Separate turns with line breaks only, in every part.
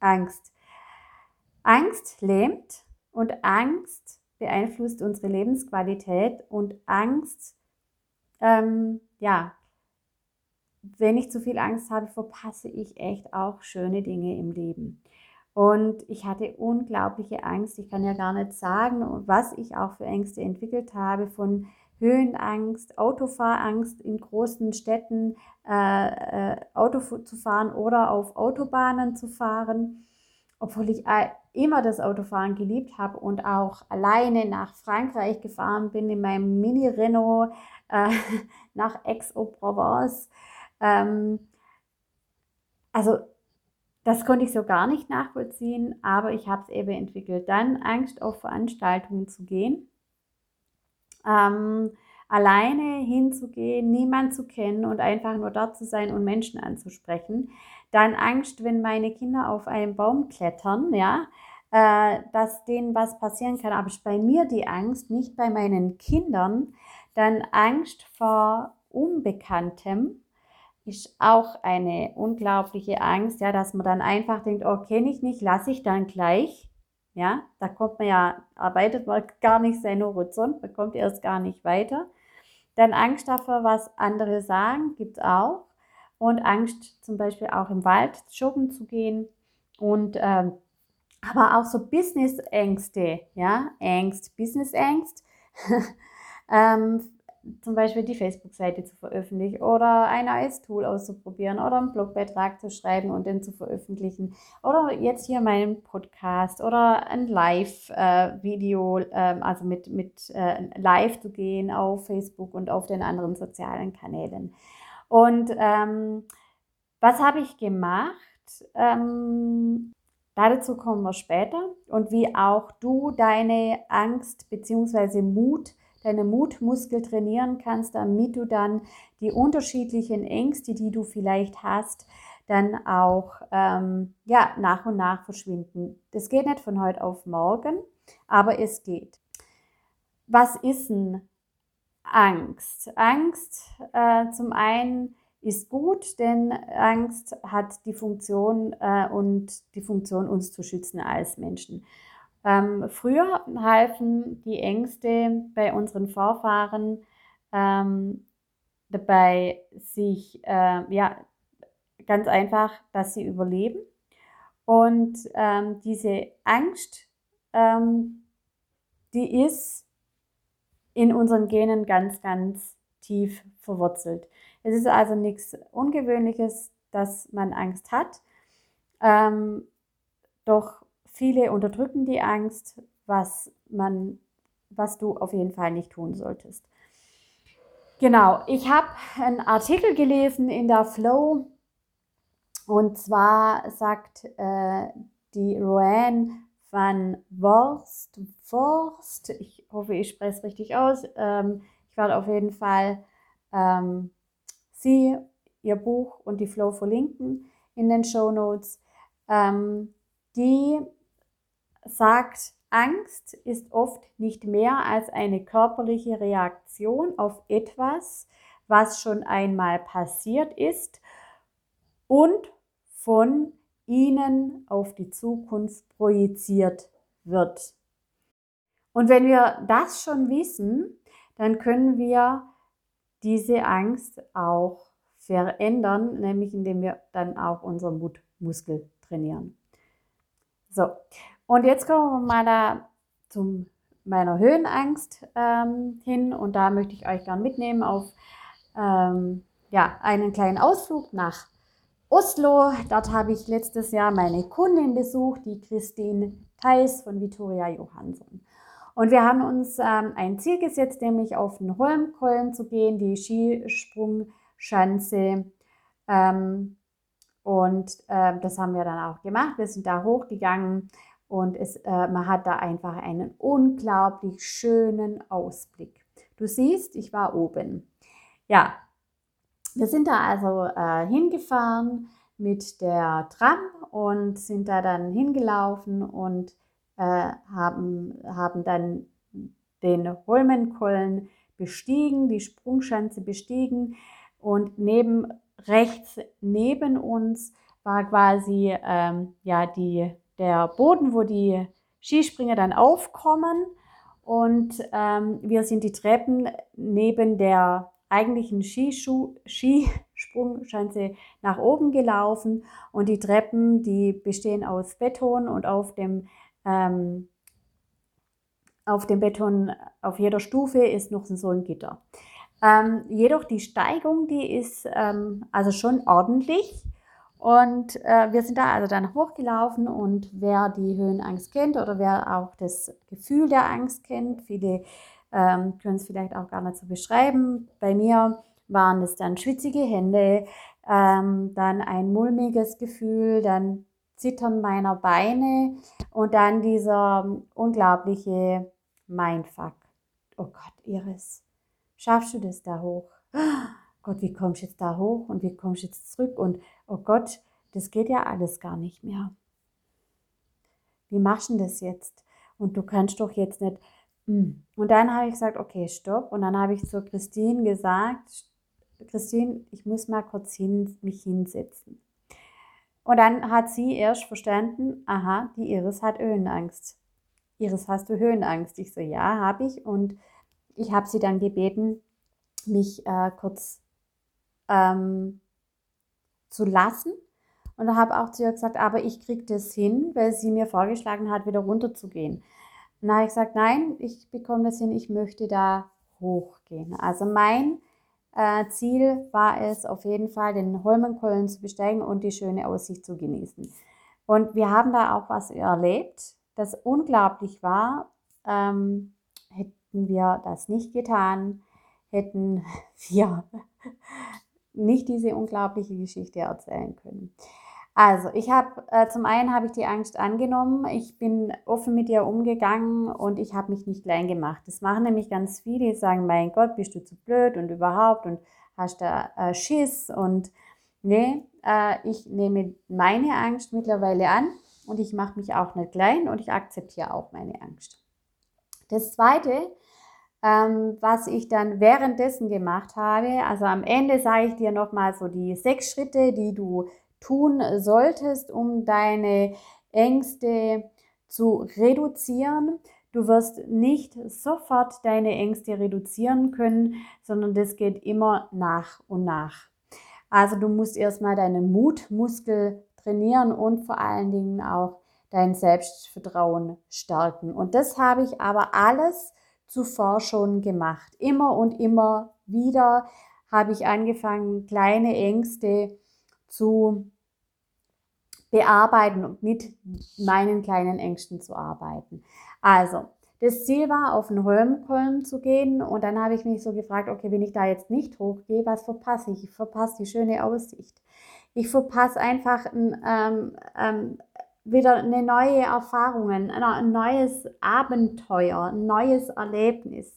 Angst. Angst lähmt und Angst beeinflusst unsere Lebensqualität und Angst, ähm, ja, wenn ich zu viel Angst habe, verpasse ich echt auch schöne Dinge im Leben. Und ich hatte unglaubliche Angst. Ich kann ja gar nicht sagen, was ich auch für Ängste entwickelt habe, von Höhenangst, Autofahrangst in großen Städten, äh, äh, Auto zu fahren oder auf Autobahnen zu fahren, obwohl ich immer das Autofahren geliebt habe und auch alleine nach Frankreich gefahren bin in meinem Mini-Renault äh, nach Aix-en-Provence. Ähm, also das konnte ich so gar nicht nachvollziehen, aber ich habe es eben entwickelt. Dann Angst auf Veranstaltungen zu gehen, ähm, alleine hinzugehen, niemand zu kennen und einfach nur dort zu sein und Menschen anzusprechen. Dann Angst, wenn meine Kinder auf einen Baum klettern, ja, äh, dass denen was passieren kann. Aber bei mir die Angst, nicht bei meinen Kindern. Dann Angst vor Unbekanntem ist auch eine unglaubliche Angst, ja, dass man dann einfach denkt, oh, kenne ich nicht, lasse ich dann gleich. Ja, da kommt man ja, arbeitet man gar nicht seinen Horizont, man kommt erst gar nicht weiter. Dann Angst davor, was andere sagen, gibt es auch. Und Angst zum Beispiel auch im Wald joggen zu gehen. Und ähm, aber auch so Business-Ängste, ja, Angst, Business-Angst. ähm, zum Beispiel die Facebook-Seite zu veröffentlichen oder ein neues Tool auszuprobieren oder einen Blogbeitrag zu schreiben und den zu veröffentlichen oder jetzt hier meinen Podcast oder ein Live-Video, ähm, also mit, mit äh, Live zu gehen auf Facebook und auf den anderen sozialen Kanälen. Und ähm, was habe ich gemacht? Ähm, dazu kommen wir später und wie auch du deine Angst bzw. Mut deine Mutmuskel trainieren kannst, damit du dann die unterschiedlichen Ängste, die du vielleicht hast, dann auch ähm, ja, nach und nach verschwinden. Das geht nicht von heute auf morgen, aber es geht. Was ist denn Angst? Angst äh, zum einen ist gut, denn Angst hat die Funktion äh, und die Funktion, uns zu schützen als Menschen. Ähm, früher halfen die Ängste bei unseren Vorfahren ähm, dabei, sich, äh, ja, ganz einfach, dass sie überleben. Und ähm, diese Angst, ähm, die ist in unseren Genen ganz, ganz tief verwurzelt. Es ist also nichts Ungewöhnliches, dass man Angst hat. Ähm, doch Viele unterdrücken die Angst, was man, was du auf jeden Fall nicht tun solltest. Genau, ich habe einen Artikel gelesen in der Flow und zwar sagt äh, die Roanne van Worst, Forst, ich hoffe, ich spreche es richtig aus. Ähm, ich werde auf jeden Fall ähm, sie, ihr Buch und die Flow verlinken in den Show Notes. Ähm, die sagt, Angst ist oft nicht mehr als eine körperliche Reaktion auf etwas, was schon einmal passiert ist und von ihnen auf die Zukunft projiziert wird. Und wenn wir das schon wissen, dann können wir diese Angst auch verändern, nämlich indem wir dann auch unseren Mutmuskel trainieren. So, und jetzt kommen wir mal da zu meiner Höhenangst ähm, hin und da möchte ich euch gerne mitnehmen auf ähm, ja, einen kleinen Ausflug nach Oslo. Dort habe ich letztes Jahr meine Kundin besucht, die Christine Theis von Vittoria Johansson. Und wir haben uns ähm, ein Ziel gesetzt, nämlich auf den Holmkollen zu gehen, die Skisprungschanze. Ähm, und äh, das haben wir dann auch gemacht. Wir sind da hochgegangen und es, äh, man hat da einfach einen unglaublich schönen Ausblick. Du siehst, ich war oben. Ja, wir sind da also äh, hingefahren mit der Tram und sind da dann hingelaufen und äh, haben, haben dann den Holmenkollen bestiegen, die Sprungschanze bestiegen und neben rechts neben uns war quasi ähm, ja, die, der Boden, wo die Skispringer dann aufkommen. Und ähm, wir sind die Treppen neben der eigentlichen Skischuh, Skisprungschanze nach oben gelaufen. Und die Treppen, die bestehen aus Beton und auf dem, ähm, auf dem Beton auf jeder Stufe ist noch so ein Gitter. Ähm, jedoch die Steigung, die ist ähm, also schon ordentlich. Und äh, wir sind da also dann hochgelaufen und wer die Höhenangst kennt oder wer auch das Gefühl der Angst kennt, viele ähm, können es vielleicht auch gar nicht so beschreiben. Bei mir waren es dann schwitzige Hände, ähm, dann ein mulmiges Gefühl, dann Zittern meiner Beine und dann dieser unglaubliche Mindfuck. Oh Gott, Iris, schaffst du das da hoch? Gott, wie kommst du jetzt da hoch und wie kommst du jetzt zurück? Und oh Gott, das geht ja alles gar nicht mehr. Wie machst du das jetzt? Und du kannst doch jetzt nicht. Hm. Und dann habe ich gesagt, okay, stopp. Und dann habe ich zu Christine gesagt, Christine, ich muss mal kurz hin, mich hinsetzen. Und dann hat sie erst verstanden, aha, die Iris hat Höhenangst. Iris, hast du Höhenangst? Ich so, ja, habe ich. Und ich habe sie dann gebeten, mich äh, kurz ähm, zu lassen. Und habe auch zu ihr gesagt, aber ich kriege das hin, weil sie mir vorgeschlagen hat, wieder runterzugehen. Und dann habe ich gesagt, nein, ich bekomme das hin, ich möchte da hochgehen. Also mein äh, Ziel war es auf jeden Fall, den Holmenkollen zu besteigen und die schöne Aussicht zu genießen. Und wir haben da auch was erlebt, das unglaublich war. Ähm, hätten wir das nicht getan, hätten wir nicht diese unglaubliche Geschichte erzählen können. Also, ich habe äh, zum einen habe ich die Angst angenommen, ich bin offen mit ihr umgegangen und ich habe mich nicht klein gemacht. Das machen nämlich ganz viele, die sagen, mein Gott, bist du zu blöd und überhaupt und hast da äh, Schiss und nee, äh, ich nehme meine Angst mittlerweile an und ich mache mich auch nicht klein und ich akzeptiere auch meine Angst. Das zweite, ähm, was ich dann währenddessen gemacht habe. Also am Ende sage ich dir nochmal so die sechs Schritte, die du tun solltest, um deine Ängste zu reduzieren. Du wirst nicht sofort deine Ängste reduzieren können, sondern das geht immer nach und nach. Also du musst erstmal deinen Mutmuskel trainieren und vor allen Dingen auch dein Selbstvertrauen stärken. Und das habe ich aber alles zuvor schon gemacht. Immer und immer wieder habe ich angefangen, kleine Ängste zu bearbeiten und mit meinen kleinen Ängsten zu arbeiten. Also, das Ziel war, auf den Holmkolm zu gehen und dann habe ich mich so gefragt, okay, wenn ich da jetzt nicht hochgehe, was verpasse ich? Ich verpasse die schöne Aussicht. Ich verpasse einfach ein, ähm, ähm, wieder eine neue Erfahrung, ein neues Abenteuer, ein neues Erlebnis.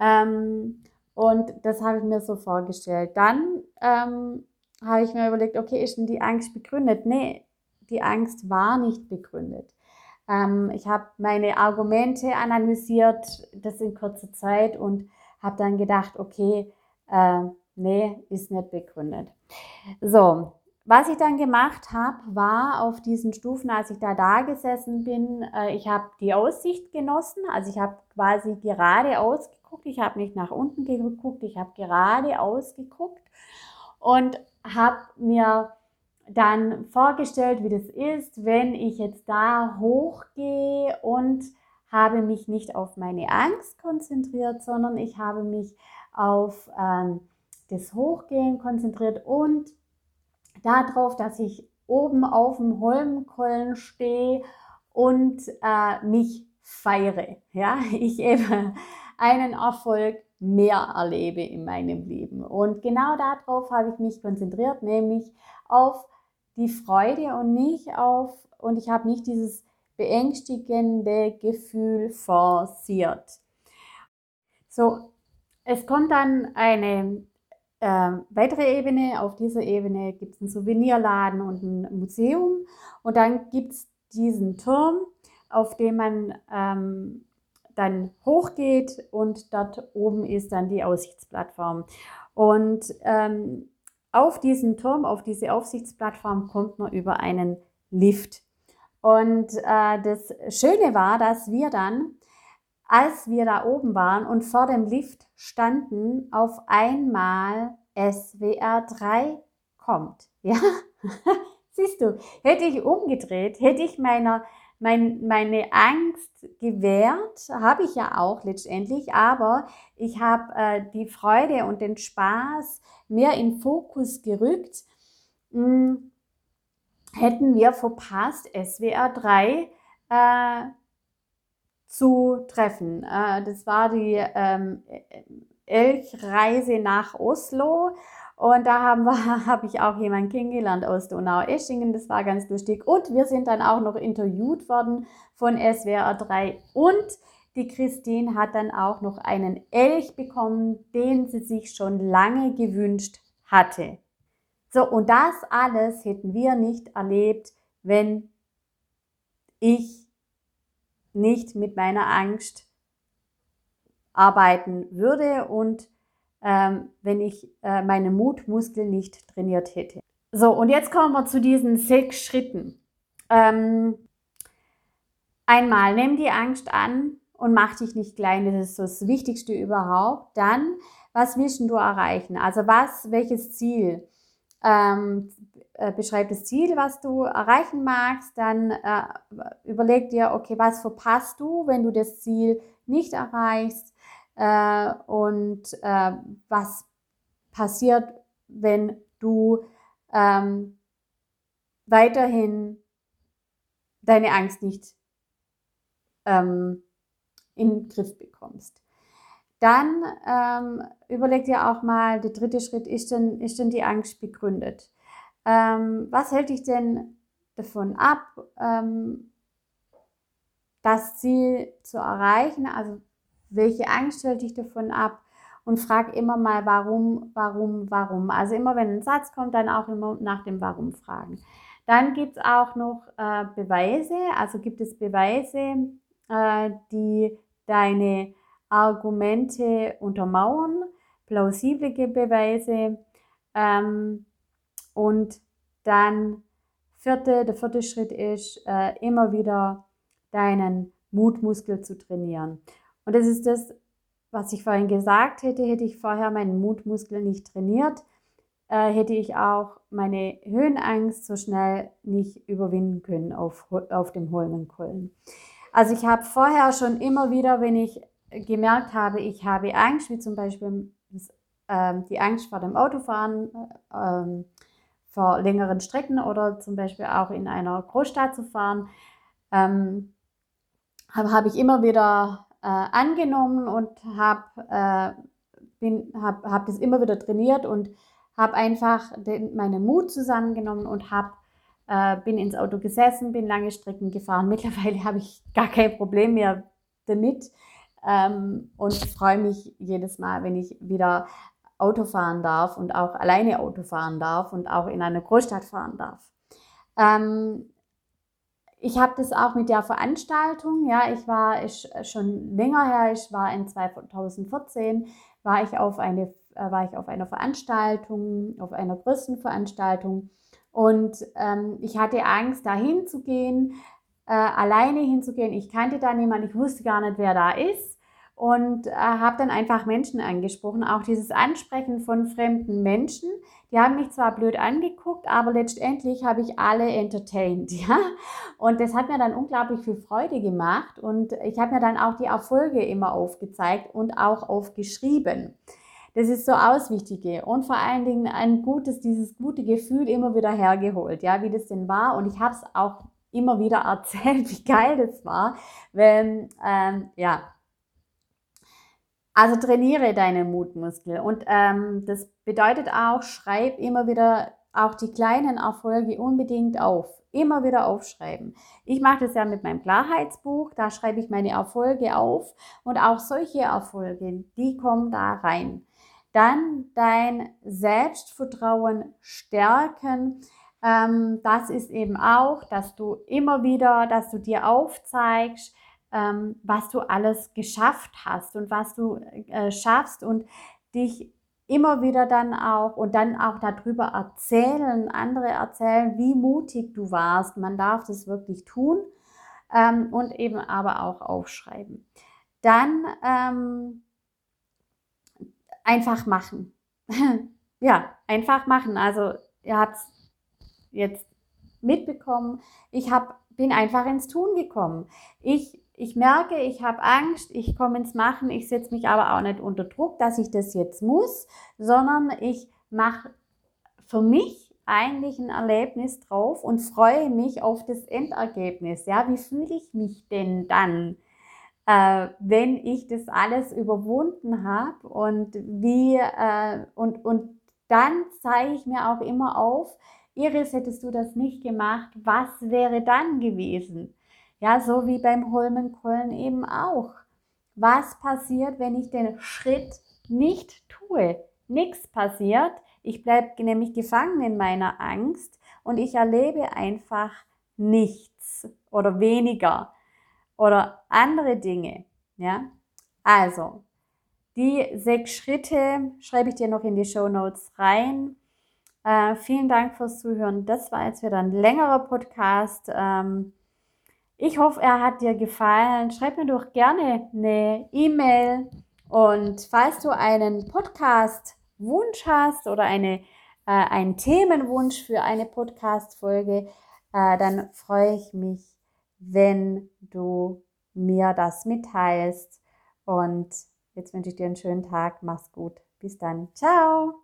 Ähm, und das habe ich mir so vorgestellt. Dann ähm, habe ich mir überlegt, okay, ist denn die Angst begründet? Nee, die Angst war nicht begründet. Ähm, ich habe meine Argumente analysiert, das in kurzer Zeit und habe dann gedacht, okay, äh, nee, ist nicht begründet. So, was ich dann gemacht habe, war auf diesen Stufen, als ich da da gesessen bin, äh, ich habe die Aussicht genossen. Also ich habe quasi geradeaus geguckt, ich habe nicht nach unten geguckt, ich habe geradeaus geguckt und habe mir dann vorgestellt, wie das ist, wenn ich jetzt da hochgehe und habe mich nicht auf meine Angst konzentriert, sondern ich habe mich auf ähm, das Hochgehen konzentriert und darauf, dass ich oben auf dem Holmkollen stehe und äh, mich feiere. Ja, ich eben einen Erfolg mehr erlebe in meinem Leben. Und genau darauf habe ich mich konzentriert, nämlich auf die Freude und nicht auf, und ich habe nicht dieses beängstigende Gefühl forciert. So, es kommt dann eine äh, weitere Ebene. Auf dieser Ebene gibt es einen Souvenirladen und ein Museum. Und dann gibt es diesen Turm, auf dem man ähm, dann hochgeht und dort oben ist dann die Aussichtsplattform. Und ähm, auf diesen Turm, auf diese Aufsichtsplattform kommt man über einen Lift. Und äh, das Schöne war, dass wir dann, als wir da oben waren und vor dem Lift standen, auf einmal SWR 3 kommt. Ja, siehst du, hätte ich umgedreht, hätte ich meiner mein, meine Angst gewährt, habe ich ja auch letztendlich, aber ich habe äh, die Freude und den Spaß mehr in Fokus gerückt. Hm, hätten wir verpasst, SWR 3 äh, zu treffen. Äh, das war die ähm, Elchreise nach Oslo und da habe ich auch jemanden kennengelernt aus Donau-Eschingen. Das war ganz lustig. Und wir sind dann auch noch interviewt worden von SWR 3. Und die Christine hat dann auch noch einen Elch bekommen, den sie sich schon lange gewünscht hatte. So, und das alles hätten wir nicht erlebt, wenn ich nicht mit meiner Angst arbeiten würde und ähm, wenn ich äh, meine Mutmuskeln nicht trainiert hätte. So, und jetzt kommen wir zu diesen sechs Schritten. Ähm, einmal, nimm die Angst an und mach dich nicht klein. Das ist so das Wichtigste überhaupt. Dann, was willst du erreichen? Also was, welches Ziel? Ähm, äh, beschreib das Ziel, was du erreichen magst. Dann äh, überleg dir, okay, was verpasst du, wenn du das Ziel nicht erreichst? äh, und äh, was passiert, wenn du ähm, weiterhin deine Angst nicht ähm, in den Griff bekommst. Dann ähm, überleg dir auch mal, der dritte Schritt, ist denn, ist denn die Angst begründet? Ähm, was hält dich denn davon ab, ähm, das Ziel zu erreichen? Also welche Angst hält dich davon ab? Und frag immer mal, warum, warum, warum. Also immer, wenn ein Satz kommt, dann auch immer nach dem Warum fragen. Dann gibt es auch noch äh, Beweise, also gibt es Beweise, äh, die deine Argumente untermauern, plausible Beweise. Ähm, und dann vierte, der vierte Schritt ist, äh, immer wieder deinen Mutmuskel zu trainieren. Und das ist das, was ich vorhin gesagt hätte, hätte ich vorher meinen Mutmuskel nicht trainiert, äh, hätte ich auch meine Höhenangst so schnell nicht überwinden können auf, auf dem Holmenkollen. Also ich habe vorher schon immer wieder, wenn ich gemerkt habe, ich habe Angst, wie zum Beispiel äh, die Angst vor dem Autofahren, vor längeren Strecken oder zum Beispiel auch in einer Großstadt zu fahren, ähm, habe hab ich immer wieder äh, angenommen und habe äh, hab, hab das immer wieder trainiert und habe einfach den, meinen Mut zusammengenommen und hab, äh, bin ins Auto gesessen, bin lange Strecken gefahren. Mittlerweile habe ich gar kein Problem mehr damit ähm, und freue mich jedes Mal, wenn ich wieder Auto fahren darf und auch alleine Auto fahren darf und auch in einer Großstadt fahren darf. Ähm, ich habe das auch mit der Veranstaltung, ja, ich war ich, schon länger her, ich war in 2014, war ich auf eine äh, war ich auf einer Veranstaltung, auf einer größten Veranstaltung und ähm, ich hatte Angst, da hinzugehen, äh, alleine hinzugehen. Ich kannte da niemanden, ich wusste gar nicht, wer da ist und äh, habe dann einfach Menschen angesprochen. Auch dieses Ansprechen von fremden Menschen, die haben mich zwar blöd angeguckt, aber letztendlich habe ich alle entertained, ja. Und das hat mir dann unglaublich viel Freude gemacht und ich habe mir dann auch die Erfolge immer aufgezeigt und auch aufgeschrieben. Das ist so Auswichtige und vor allen Dingen ein gutes, dieses gute Gefühl immer wieder hergeholt, ja, wie das denn war. Und ich habe es auch immer wieder erzählt, wie geil das war, weil, ähm, ja, also trainiere deine Mutmuskel und ähm, das bedeutet auch, schreib immer wieder auch die kleinen Erfolge unbedingt auf. Immer wieder aufschreiben. Ich mache das ja mit meinem Klarheitsbuch, da schreibe ich meine Erfolge auf und auch solche Erfolge, die kommen da rein. Dann dein Selbstvertrauen stärken. Ähm, das ist eben auch, dass du immer wieder, dass du dir aufzeigst, ähm, was du alles geschafft hast und was du äh, schaffst und dich immer wieder dann auch und dann auch darüber erzählen, andere erzählen, wie mutig du warst. Man darf das wirklich tun ähm, und eben aber auch aufschreiben. Dann ähm, einfach machen. ja, einfach machen. Also ihr habt es jetzt mitbekommen. Ich hab, bin einfach ins Tun gekommen. Ich ich merke, ich habe Angst, ich komme ins Machen, ich setze mich aber auch nicht unter Druck, dass ich das jetzt muss, sondern ich mache für mich eigentlich ein Erlebnis drauf und freue mich auf das Endergebnis. Ja, wie fühle ich mich denn dann, äh, wenn ich das alles überwunden habe und wie äh, und und dann zeige ich mir auch immer auf, Iris, hättest du das nicht gemacht, was wäre dann gewesen? Ja, so wie beim Holmenkollen eben auch. Was passiert, wenn ich den Schritt nicht tue? Nichts passiert. Ich bleibe nämlich gefangen in meiner Angst und ich erlebe einfach nichts oder weniger oder andere Dinge. Ja, also die sechs Schritte schreibe ich dir noch in die Show Notes rein. Äh, vielen Dank fürs Zuhören. Das war jetzt wieder ein längerer Podcast. Ähm, ich hoffe, er hat dir gefallen. Schreib mir doch gerne eine E-Mail. Und falls du einen Podcast-Wunsch hast oder eine, äh, einen Themenwunsch für eine Podcast-Folge, äh, dann freue ich mich, wenn du mir das mitteilst. Und jetzt wünsche ich dir einen schönen Tag. Mach's gut. Bis dann. Ciao.